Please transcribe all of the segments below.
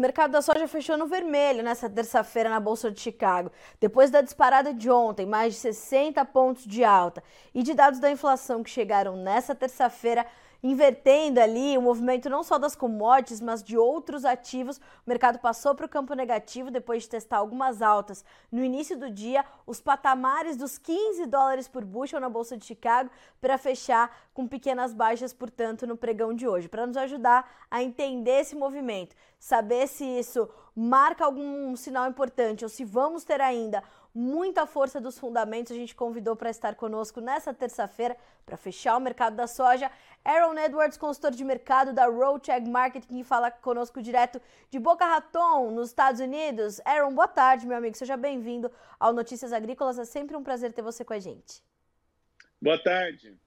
mercado da soja fechou no vermelho nessa terça-feira na Bolsa de Chicago, depois da disparada de ontem, mais de 60 pontos de alta, e de dados da inflação que chegaram nessa terça-feira invertendo ali o movimento não só das commodities, mas de outros ativos. O mercado passou para o campo negativo depois de testar algumas altas no início do dia, os patamares dos 15 dólares por bushel na Bolsa de Chicago, para fechar com pequenas baixas, portanto, no pregão de hoje. Para nos ajudar a entender esse movimento, saber se isso marca algum sinal importante ou se vamos ter ainda muita força dos fundamentos. A gente convidou para estar conosco nessa terça-feira para fechar o mercado da soja. Aaron Edwards, consultor de mercado da Roadcheck Marketing, que fala conosco direto de Boca Raton, nos Estados Unidos. Aaron, boa tarde, meu amigo. Seja bem-vindo ao Notícias Agrícolas. É sempre um prazer ter você com a gente. Boa tarde.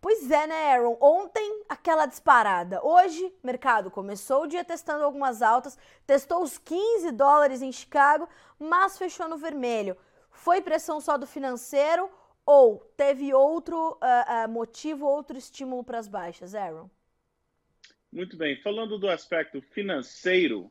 Pois é, né, Aaron? Ontem, aquela disparada. Hoje, mercado começou o dia testando algumas altas, testou os 15 dólares em Chicago, mas fechou no vermelho. Foi pressão só do financeiro ou teve outro uh, uh, motivo, outro estímulo para as baixas, Aaron? Muito bem. Falando do aspecto financeiro,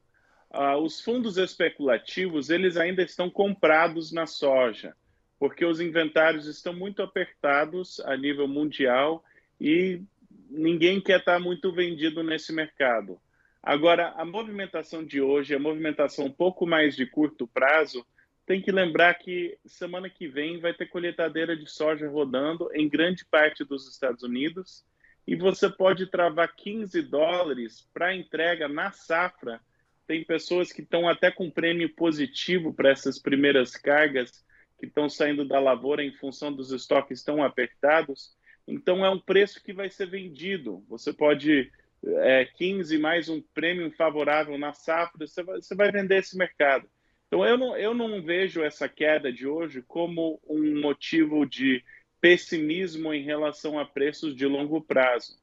uh, os fundos especulativos eles ainda estão comprados na soja porque os inventários estão muito apertados a nível mundial e ninguém quer estar muito vendido nesse mercado. Agora, a movimentação de hoje, a movimentação um pouco mais de curto prazo, tem que lembrar que semana que vem vai ter colheitadeira de soja rodando em grande parte dos Estados Unidos e você pode travar 15 dólares para entrega na safra. Tem pessoas que estão até com prêmio positivo para essas primeiras cargas que estão saindo da lavoura em função dos estoques tão apertados. Então, é um preço que vai ser vendido. Você pode, é, 15 mais um prêmio favorável na safra, você vai, você vai vender esse mercado. Então, eu não, eu não vejo essa queda de hoje como um motivo de pessimismo em relação a preços de longo prazo.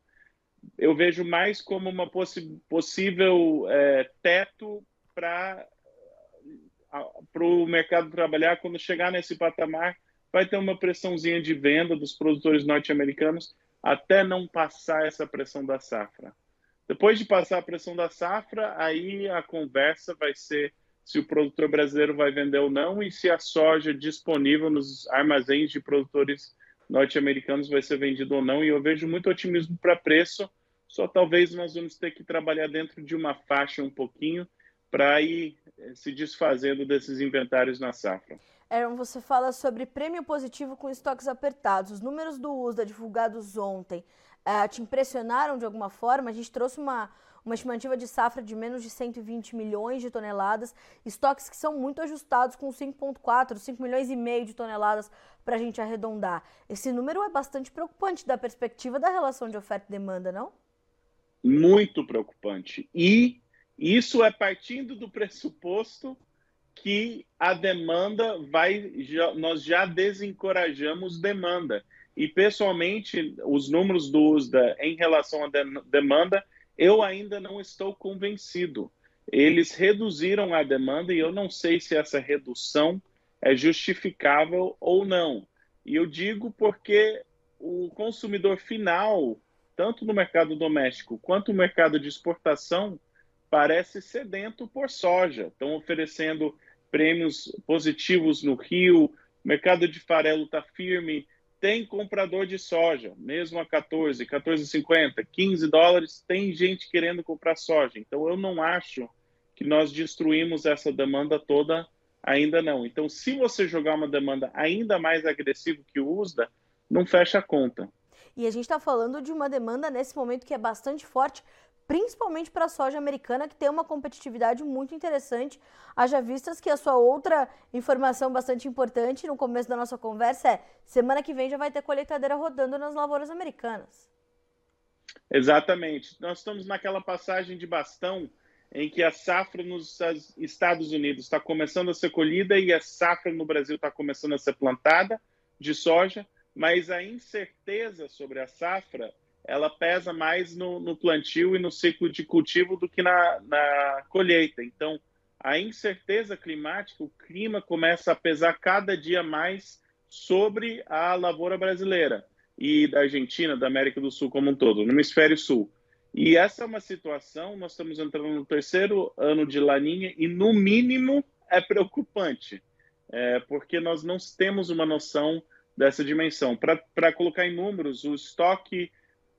Eu vejo mais como uma possi possível é, teto para para o mercado trabalhar, quando chegar nesse patamar, vai ter uma pressãozinha de venda dos produtores norte-americanos até não passar essa pressão da safra. Depois de passar a pressão da safra, aí a conversa vai ser se o produtor brasileiro vai vender ou não e se a soja disponível nos armazéns de produtores norte-americanos vai ser vendida ou não. E eu vejo muito otimismo para preço, só talvez nós vamos ter que trabalhar dentro de uma faixa um pouquinho para ir eh, se desfazendo desses inventários na safra. Aaron, você fala sobre prêmio positivo com estoques apertados. Os números do USDA divulgados ontem uh, te impressionaram de alguma forma? A gente trouxe uma, uma estimativa de safra de menos de 120 milhões de toneladas, estoques que são muito ajustados com 5,4, 5 milhões e meio de toneladas para a gente arredondar. Esse número é bastante preocupante da perspectiva da relação de oferta e demanda, não? Muito preocupante. E isso é partindo do pressuposto que a demanda vai, já, nós já desencorajamos demanda. E, pessoalmente, os números do USDA em relação à de demanda, eu ainda não estou convencido. Eles reduziram a demanda e eu não sei se essa redução é justificável ou não. E eu digo porque o consumidor final, tanto no mercado doméstico quanto no mercado de exportação, parece sedento por soja. Estão oferecendo prêmios positivos no Rio, o mercado de farelo está firme, tem comprador de soja, mesmo a 14, 14,50, 15 dólares, tem gente querendo comprar soja. Então eu não acho que nós destruímos essa demanda toda ainda não. Então se você jogar uma demanda ainda mais agressiva que o USDA, não fecha a conta. E a gente está falando de uma demanda nesse momento que é bastante forte, principalmente para a soja americana, que tem uma competitividade muito interessante. Haja vistas que a sua outra informação bastante importante no começo da nossa conversa é: semana que vem já vai ter colheitadeira rodando nas lavouras americanas. Exatamente. Nós estamos naquela passagem de bastão em que a safra nos Estados Unidos está começando a ser colhida e a safra no Brasil está começando a ser plantada de soja, mas a incerteza sobre a safra ela pesa mais no, no, plantio e no ciclo de cultivo do que na, na, colheita. Então, a incerteza climática, o clima começa a pesar cada dia mais sobre a lavoura brasileira e da Argentina, da América do Sul como um todo, no hemisfério sul. E essa é uma situação, nós estamos entrando no terceiro ano de laninha e, no mínimo, é preocupante, é, porque nós não temos uma noção dessa dimensão. Para colocar em números, o estoque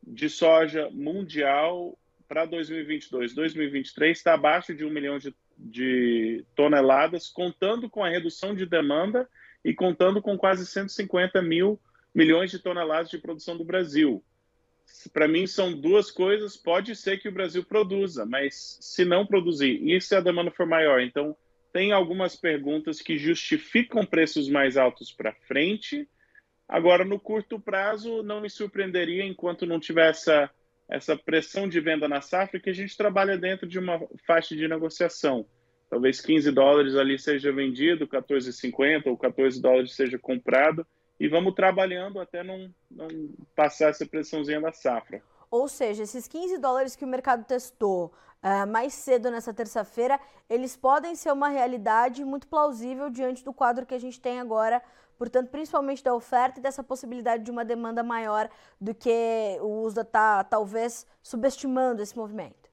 de soja mundial para 2022, 2023 está abaixo de um milhão de, de toneladas, contando com a redução de demanda e contando com quase 150 mil milhões de toneladas de produção do Brasil para mim são duas coisas. Pode ser que o Brasil produza, mas se não produzir, e se a demanda for maior, então tem algumas perguntas que justificam preços mais altos para frente. Agora, no curto prazo, não me surpreenderia enquanto não tiver essa, essa pressão de venda na safra, que a gente trabalha dentro de uma faixa de negociação. Talvez 15 dólares ali seja vendido, 14,50 ou 14 dólares seja comprado e vamos trabalhando até não, não passar essa pressãozinha da safra. Ou seja, esses 15 dólares que o mercado testou uh, mais cedo nessa terça-feira, eles podem ser uma realidade muito plausível diante do quadro que a gente tem agora, portanto, principalmente da oferta e dessa possibilidade de uma demanda maior do que o USDA está talvez subestimando esse movimento.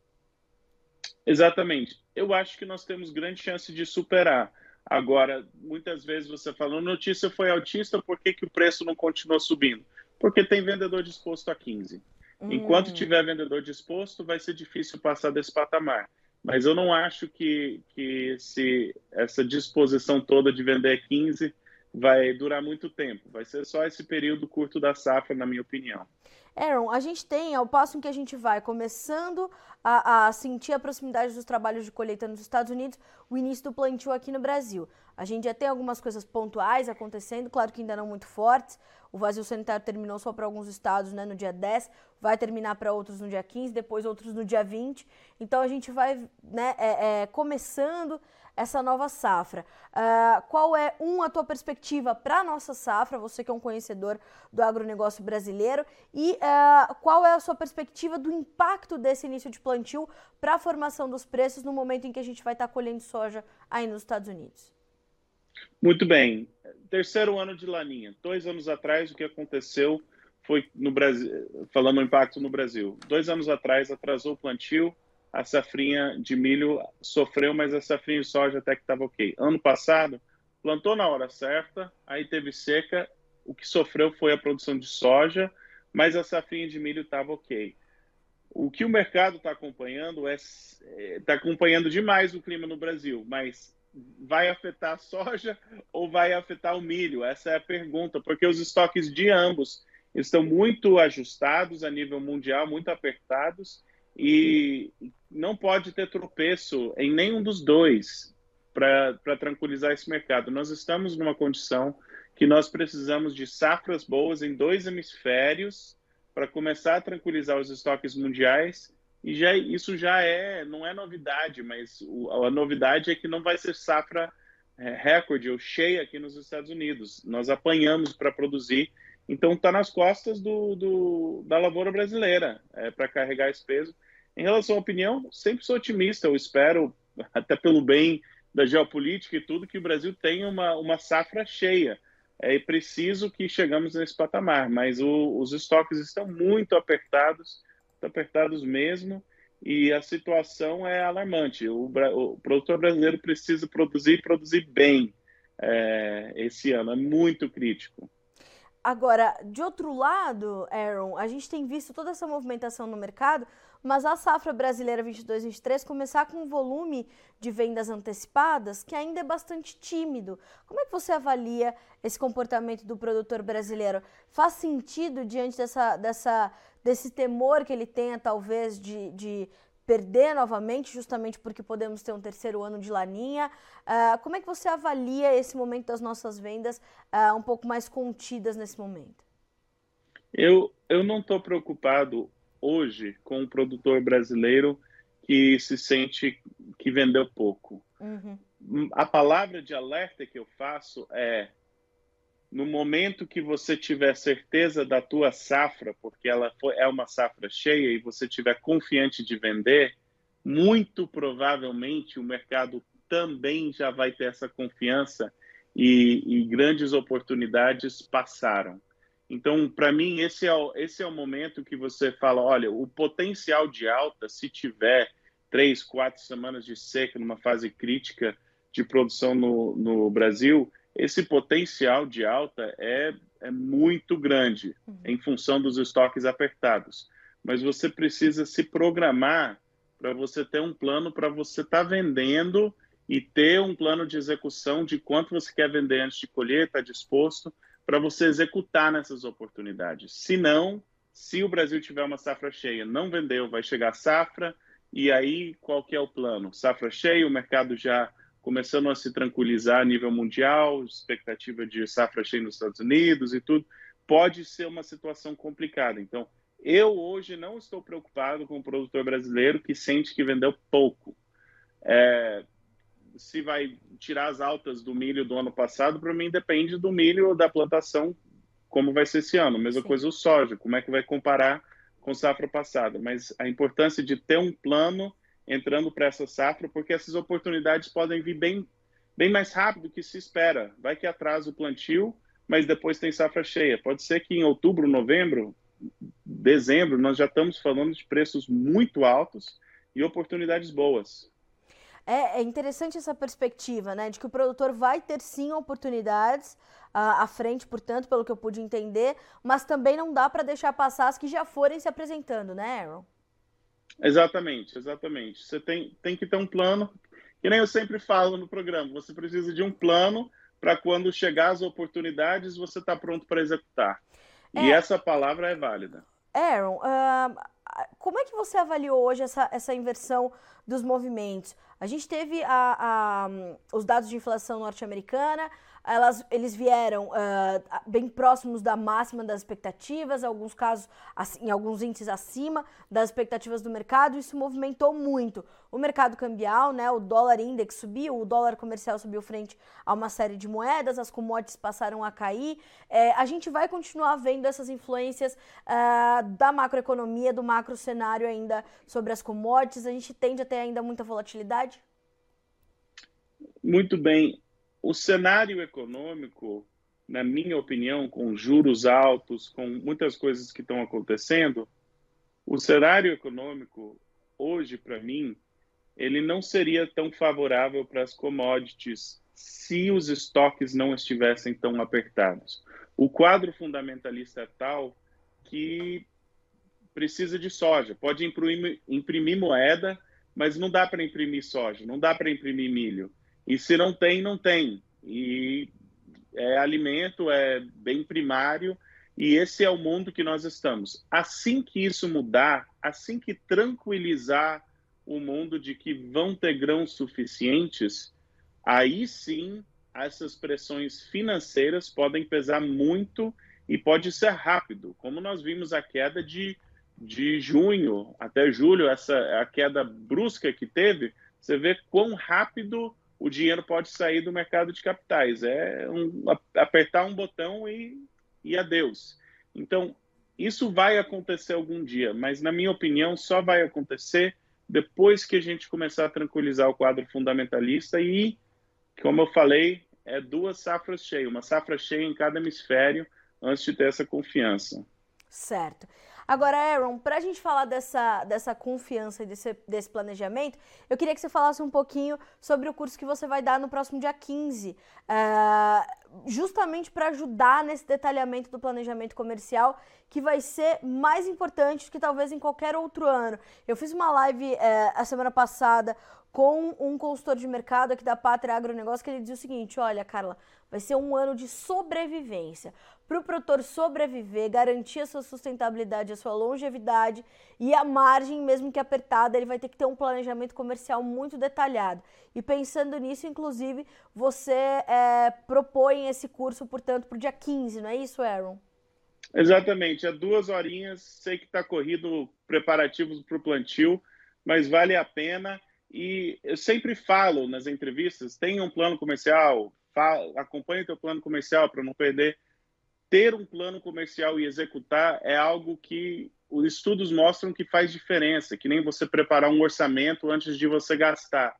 Exatamente. Eu acho que nós temos grande chance de superar. Agora, muitas vezes você fala, a notícia foi altista, por que, que o preço não continua subindo? Porque tem vendedor disposto a 15. Hum. Enquanto tiver vendedor disposto, vai ser difícil passar desse patamar. Mas eu não acho que, que se essa disposição toda de vender 15 vai durar muito tempo. Vai ser só esse período curto da safra, na minha opinião. Aaron, a gente tem, ao passo em que a gente vai começando a, a, sentir a proximidade dos trabalhos de colheita nos Estados Unidos, o início do plantio aqui no Brasil. A gente já tem algumas coisas pontuais acontecendo, claro que ainda não muito fortes. O vazio sanitário terminou só para alguns estados né, no dia 10, vai terminar para outros no dia 15, depois outros no dia 20. Então a gente vai né, é, é, começando essa nova safra. Uh, qual é, um, a tua perspectiva para a nossa safra, você que é um conhecedor do agronegócio brasileiro, e uh, qual é a sua perspectiva do impacto desse início de plantio para a formação dos preços no momento em que a gente vai estar tá colhendo soja aí nos Estados Unidos? Muito bem. Terceiro ano de laninha. Dois anos atrás, o que aconteceu foi no Brasil, falando do impacto no Brasil. Dois anos atrás atrasou o plantio, a safrinha de milho sofreu, mas a safrinha de soja até que estava ok. Ano passado, plantou na hora certa, aí teve seca, o que sofreu foi a produção de soja, mas a safrinha de milho estava ok. O que o mercado está acompanhando é está acompanhando demais o clima no Brasil, mas vai afetar a soja ou vai afetar o milho? Essa é a pergunta, porque os estoques de ambos estão muito ajustados a nível mundial, muito apertados, e não pode ter tropeço em nenhum dos dois para tranquilizar esse mercado. Nós estamos numa condição que nós precisamos de safras boas em dois hemisférios para começar a tranquilizar os estoques mundiais e já isso já é não é novidade, mas o, a novidade é que não vai ser safra é, recorde ou cheia aqui nos Estados Unidos. Nós apanhamos para produzir, então está nas costas do, do, da lavoura brasileira é, para carregar esse peso. Em relação à opinião, sempre sou otimista. Eu espero, até pelo bem da geopolítica e tudo, que o Brasil tenha uma, uma safra cheia. É preciso que chegamos nesse patamar, mas o, os estoques estão muito apertados, apertados mesmo, e a situação é alarmante. O, o produtor brasileiro precisa produzir e produzir bem é, esse ano, é muito crítico. Agora, de outro lado, Aaron, a gente tem visto toda essa movimentação no mercado, mas a safra brasileira 22-23 começar com um volume de vendas antecipadas que ainda é bastante tímido. Como é que você avalia esse comportamento do produtor brasileiro? Faz sentido diante dessa, dessa, desse temor que ele tenha, talvez, de, de perder novamente, justamente porque podemos ter um terceiro ano de laninha. Uh, como é que você avalia esse momento das nossas vendas uh, um pouco mais contidas nesse momento? Eu, eu não estou preocupado hoje com um produtor brasileiro que se sente que vendeu pouco. Uhum. A palavra de alerta que eu faço é no momento que você tiver certeza da tua safra, porque ela é uma safra cheia e você tiver confiante de vender, muito provavelmente o mercado também já vai ter essa confiança e, e grandes oportunidades passaram. Então, para mim, esse é, o, esse é o momento que você fala: olha, o potencial de alta, se tiver três, quatro semanas de seca numa fase crítica de produção no, no Brasil, esse potencial de alta é, é muito grande uhum. em função dos estoques apertados. Mas você precisa se programar para você ter um plano para você estar tá vendendo e ter um plano de execução de quanto você quer vender antes de colher, está disposto para você executar nessas oportunidades. Se não, se o Brasil tiver uma safra cheia, não vendeu, vai chegar a safra, e aí qual que é o plano? Safra cheia, o mercado já começando a se tranquilizar a nível mundial, expectativa de safra cheia nos Estados Unidos e tudo, pode ser uma situação complicada. Então, eu hoje não estou preocupado com o produtor brasileiro que sente que vendeu pouco. É, se vai tirar as altas do milho do ano passado, para mim depende do milho da plantação, como vai ser esse ano. Mesma Sim. coisa o soja, como é que vai comparar com safra passada. Mas a importância de ter um plano entrando para essa safra, porque essas oportunidades podem vir bem, bem mais rápido que se espera. Vai que atrasa o plantio, mas depois tem safra cheia. Pode ser que em outubro, novembro, dezembro, nós já estamos falando de preços muito altos e oportunidades boas. É, é, interessante essa perspectiva, né, de que o produtor vai ter sim oportunidades uh, à frente, portanto, pelo que eu pude entender, mas também não dá para deixar passar as que já forem se apresentando, né, Aaron? Exatamente, exatamente. Você tem, tem que ter um plano, que nem eu sempre falo no programa, você precisa de um plano para quando chegar as oportunidades você está pronto para executar. É. E essa palavra é válida. Aaron, uh, como é que você avaliou hoje essa, essa inversão dos movimentos? A gente teve a, a, os dados de inflação norte-americana, elas, eles vieram uh, bem próximos da máxima das expectativas, em alguns casos, em alguns índices acima das expectativas do mercado, isso movimentou muito o mercado cambial, né, o dólar index subiu, o dólar comercial subiu frente a uma série de moedas, as commodities passaram a cair. É, a gente vai continuar vendo essas influências uh, da macroeconomia, do macro cenário ainda sobre as commodities, a gente tende a ter ainda muita volatilidade? Muito bem o cenário econômico, na minha opinião, com juros altos, com muitas coisas que estão acontecendo, o cenário econômico hoje, para mim, ele não seria tão favorável para as commodities se os estoques não estivessem tão apertados. O quadro fundamentalista é tal que precisa de soja. Pode imprimir, imprimir moeda, mas não dá para imprimir soja, não dá para imprimir milho. E se não tem, não tem. E é alimento, é bem primário, e esse é o mundo que nós estamos. Assim que isso mudar, assim que tranquilizar o mundo de que vão ter grãos suficientes, aí sim essas pressões financeiras podem pesar muito e pode ser rápido, como nós vimos a queda de, de junho até julho, essa a queda brusca que teve, você vê quão rápido o dinheiro pode sair do mercado de capitais. É um, apertar um botão e, e adeus. Então, isso vai acontecer algum dia, mas, na minha opinião, só vai acontecer depois que a gente começar a tranquilizar o quadro fundamentalista e, como eu falei, é duas safras cheias, uma safra cheia em cada hemisfério antes de ter essa confiança. Certo. Agora, Aaron, para a gente falar dessa, dessa confiança e desse, desse planejamento, eu queria que você falasse um pouquinho sobre o curso que você vai dar no próximo dia 15, uh, eh, justamente para ajudar nesse detalhamento do planejamento comercial, que vai ser mais importante do que talvez em qualquer outro ano. Eu fiz uma live uh, a semana passada com um consultor de mercado aqui da Pátria Agronegócio, que ele dizia o seguinte: olha, Carla, vai ser um ano de sobrevivência. Para o produtor sobreviver, garantir a sua sustentabilidade, a sua longevidade e a margem, mesmo que apertada, ele vai ter que ter um planejamento comercial muito detalhado. E pensando nisso, inclusive, você é, propõe esse curso, portanto, para o dia 15, não é isso, Aaron? Exatamente, é duas horinhas. Sei que está corrido preparativos para o plantio, mas vale a pena. E eu sempre falo nas entrevistas: tenha um plano comercial, acompanhe o teu plano comercial para não perder. Ter um plano comercial e executar é algo que os estudos mostram que faz diferença, que nem você preparar um orçamento antes de você gastar.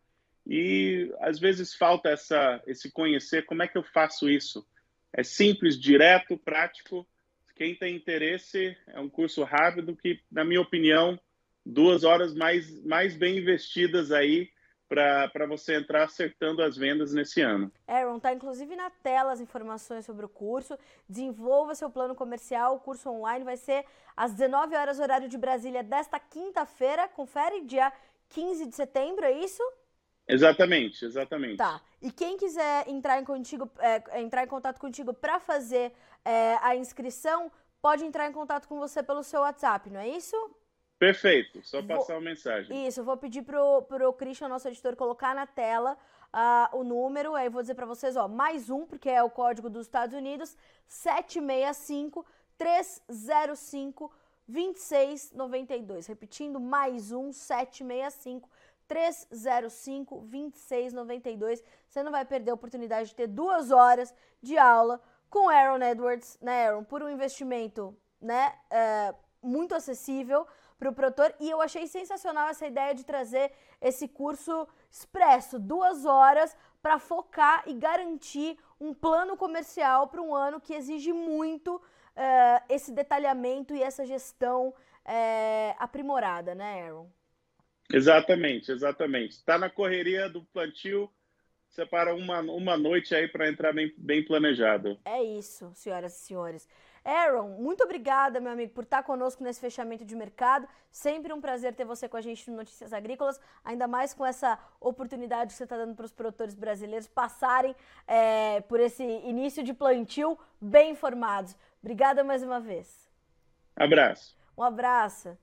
E às vezes falta essa, esse conhecer como é que eu faço isso. É simples, direto, prático. quem tem interesse, é um curso rápido que, na minha opinião, duas horas mais, mais bem investidas aí para você entrar acertando as vendas nesse ano. Aaron, tá inclusive na tela as informações sobre o curso. Desenvolva seu plano comercial. O curso online vai ser às 19 horas, horário de Brasília, desta quinta-feira. Confere, dia 15 de setembro, é isso? Exatamente, exatamente. Tá. E quem quiser entrar em, contigo, é, entrar em contato contigo para fazer é, a inscrição, pode entrar em contato com você pelo seu WhatsApp, não é isso? Perfeito, só passar vou, uma mensagem. Isso, eu vou pedir pro, pro Christian, nosso editor, colocar na tela uh, o número, aí vou dizer para vocês, ó, mais um, porque é o código dos Estados Unidos, 765 305 2692. Repetindo, mais um, 765 305 2692. Você não vai perder a oportunidade de ter duas horas de aula com Aaron Edwards, né, Aaron, por um investimento, né, uh, muito acessível para o produtor e eu achei sensacional essa ideia de trazer esse curso expresso, duas horas, para focar e garantir um plano comercial para um ano que exige muito uh, esse detalhamento e essa gestão uh, aprimorada, né, Aaron? Exatamente, exatamente. Está na correria do plantio, separa uma, uma noite aí para entrar bem, bem planejado. É isso, senhoras e senhores. Aaron, muito obrigada, meu amigo, por estar conosco nesse fechamento de mercado. Sempre um prazer ter você com a gente no Notícias Agrícolas, ainda mais com essa oportunidade que você está dando para os produtores brasileiros passarem é, por esse início de plantio bem informados. Obrigada mais uma vez. Abraço. Um abraço.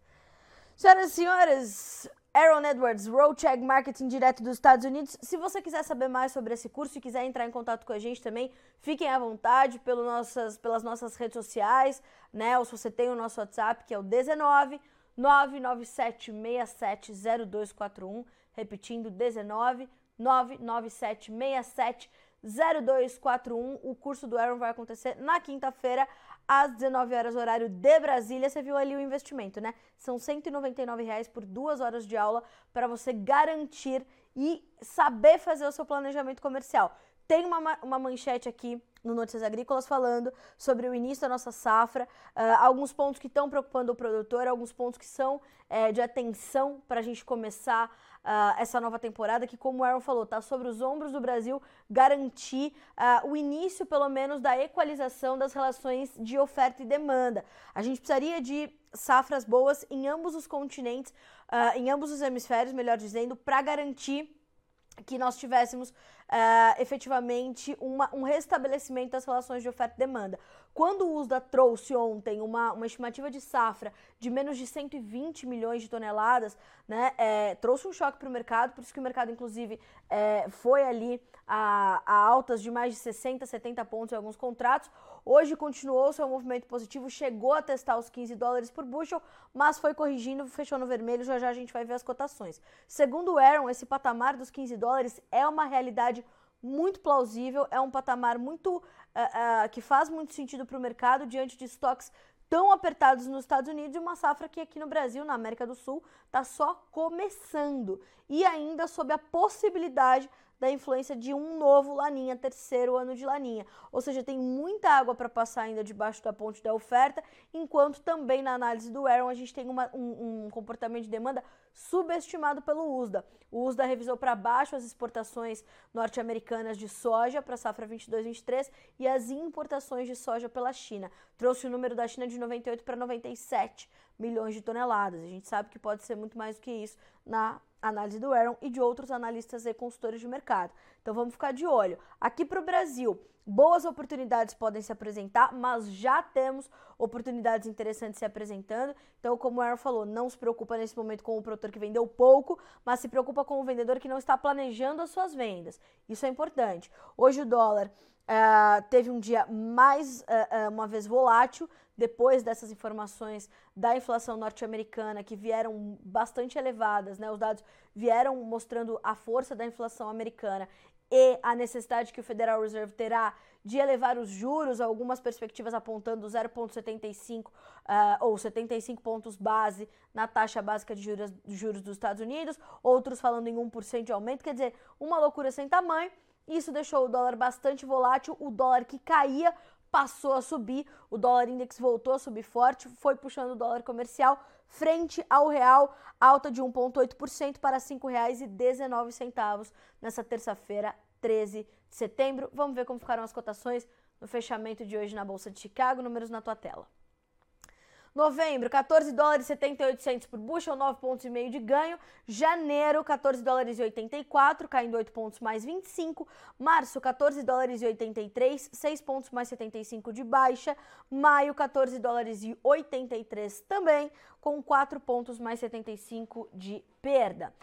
Senhoras e senhores, Aaron Edwards, Roadcheck Marketing direto dos Estados Unidos. Se você quiser saber mais sobre esse curso e quiser entrar em contato com a gente também, fiquem à vontade pelo nossas, pelas nossas redes sociais, né? Ou se você tem o nosso WhatsApp, que é o 19 997670241, repetindo 19 997670241. O curso do Aaron vai acontecer na quinta-feira às 19 horas, horário de Brasília. Você viu ali o investimento, né? São 199 reais por duas horas de aula para você garantir e saber fazer o seu planejamento comercial. Tem uma, uma manchete aqui no Notícias Agrícolas falando sobre o início da nossa safra, uh, alguns pontos que estão preocupando o produtor, alguns pontos que são uh, de atenção para a gente começar uh, essa nova temporada, que, como o Aaron falou, está sobre os ombros do Brasil garantir uh, o início, pelo menos, da equalização das relações de oferta e demanda. A gente precisaria de safras boas em ambos os continentes, em ambos os hemisférios, melhor dizendo, para garantir que nós tivéssemos uh, efetivamente uma, um restabelecimento das relações de oferta e demanda. Quando o USDA trouxe ontem uma, uma estimativa de safra de menos de 120 milhões de toneladas, né, é, trouxe um choque para o mercado, por isso que o mercado, inclusive, é, foi ali a, a altas de mais de 60, 70 pontos em alguns contratos. Hoje continuou seu movimento positivo, chegou a testar os 15 dólares por bushel, mas foi corrigindo, fechou no vermelho, já já a gente vai ver as cotações. Segundo o Aaron, esse patamar dos 15 dólares é uma realidade muito plausível, é um patamar muito uh, uh, que faz muito sentido para o mercado diante de estoques tão apertados nos Estados Unidos e uma safra que aqui no Brasil, na América do Sul, está só começando e ainda sob a possibilidade da influência de um novo Laninha, terceiro ano de Laninha. Ou seja, tem muita água para passar ainda debaixo da ponte da oferta, enquanto também na análise do Aaron a gente tem uma, um, um, comportamento de demanda subestimado pelo USDA. O USDA revisou para baixo as exportações norte-americanas de soja para a safra 22-23 e as importações de soja pela China. Trouxe o número da China de 98 para 97 milhões de toneladas. A gente sabe que pode ser muito mais do que isso na análise do Aaron e de outros analistas e consultores de mercado. Então vamos ficar de olho. Aqui para o Brasil, boas oportunidades podem se apresentar, mas já temos oportunidades interessantes se apresentando. Então, como o Aaron falou, não se preocupa nesse momento com o produtor que vendeu pouco, mas se preocupa com o vendedor que não está planejando as suas vendas. Isso é importante. Hoje o dólar Uh, teve um dia mais uh, uh, uma vez volátil depois dessas informações da inflação norte-americana que vieram bastante elevadas, né? Os dados vieram mostrando a força da inflação americana e a necessidade que o Federal Reserve terá de elevar os juros, algumas perspectivas apontando 0,75 uh, ou 75 pontos base na taxa básica de juros, juros dos Estados Unidos, outros falando em 1% de aumento, quer dizer, uma loucura sem tamanho. Isso deixou o dólar bastante volátil, o dólar que caía passou a subir, o dólar index voltou a subir forte, foi puxando o dólar comercial frente ao real, alta de 1,8% para R$ 5,19 nessa terça-feira, 13 de setembro. Vamos ver como ficaram as cotações no fechamento de hoje na Bolsa de Chicago, números na tua tela. Novembro, 14 dólares e 78 por bushel, 9 pontos e meio de ganho. Janeiro, 14 dólares e 84, caindo 8 pontos mais 25. Março, 14 dólares e 83, 6 pontos mais 75 de baixa. Maio, 14 dólares e 83 também, com 4 pontos mais 75 de perda.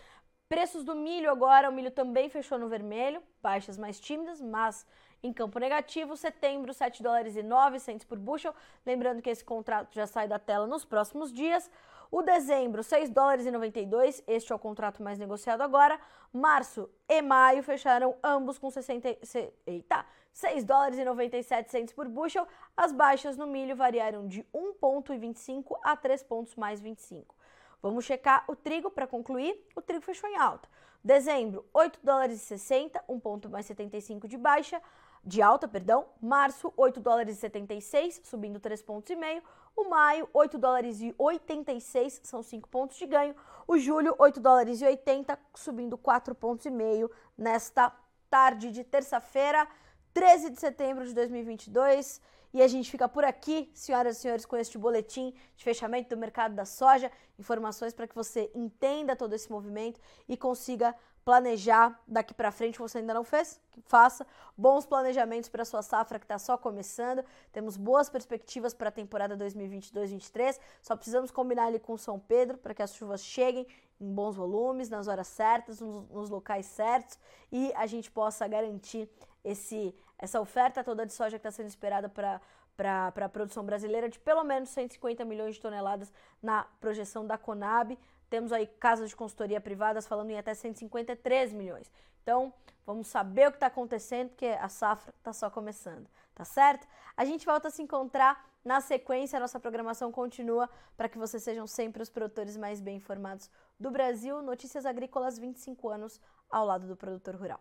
Preços do milho agora, o milho também fechou no vermelho, baixas mais tímidas, mas em campo negativo, setembro, 7 dólares e 9 por bushel. Lembrando que esse contrato já sai da tela nos próximos dias. O dezembro, 6 dólares e 92, este é o contrato mais negociado agora. Março e maio fecharam ambos com 60, eita, 6 dólares e 97 por bushel. As baixas no milho variaram de 1,25 a 3 pontos mais 25. Vamos checar o trigo para concluir. O trigo fechou em alta. Dezembro, 8 dólares e 60, um ponto mais 75 de baixa de alta, perdão. Março, 8 dólares e 76, subindo 3 pontos e meio. O maio, 8 dólares e 86, são 5 pontos de ganho. O julho, 8 dólares e 80, subindo 4 pontos e meio nesta tarde de terça-feira, 13 de setembro de 2022. E a gente fica por aqui, senhoras e senhores, com este boletim de fechamento do mercado da soja. Informações para que você entenda todo esse movimento e consiga planejar daqui para frente, você ainda não fez? Faça bons planejamentos para sua safra que está só começando. Temos boas perspectivas para a temporada 2022-23. Só precisamos combinar ali com São Pedro para que as chuvas cheguem em bons volumes, nas horas certas, nos, nos locais certos e a gente possa garantir esse, essa oferta toda de soja que está sendo esperada para para a produção brasileira de pelo menos 150 milhões de toneladas na projeção da Conab. Temos aí casas de consultoria privadas falando em até 153 milhões. Então, vamos saber o que está acontecendo, porque a safra está só começando, tá certo? A gente volta a se encontrar na sequência, a nossa programação continua para que vocês sejam sempre os produtores mais bem informados do Brasil. Notícias Agrícolas 25 anos ao lado do produtor rural.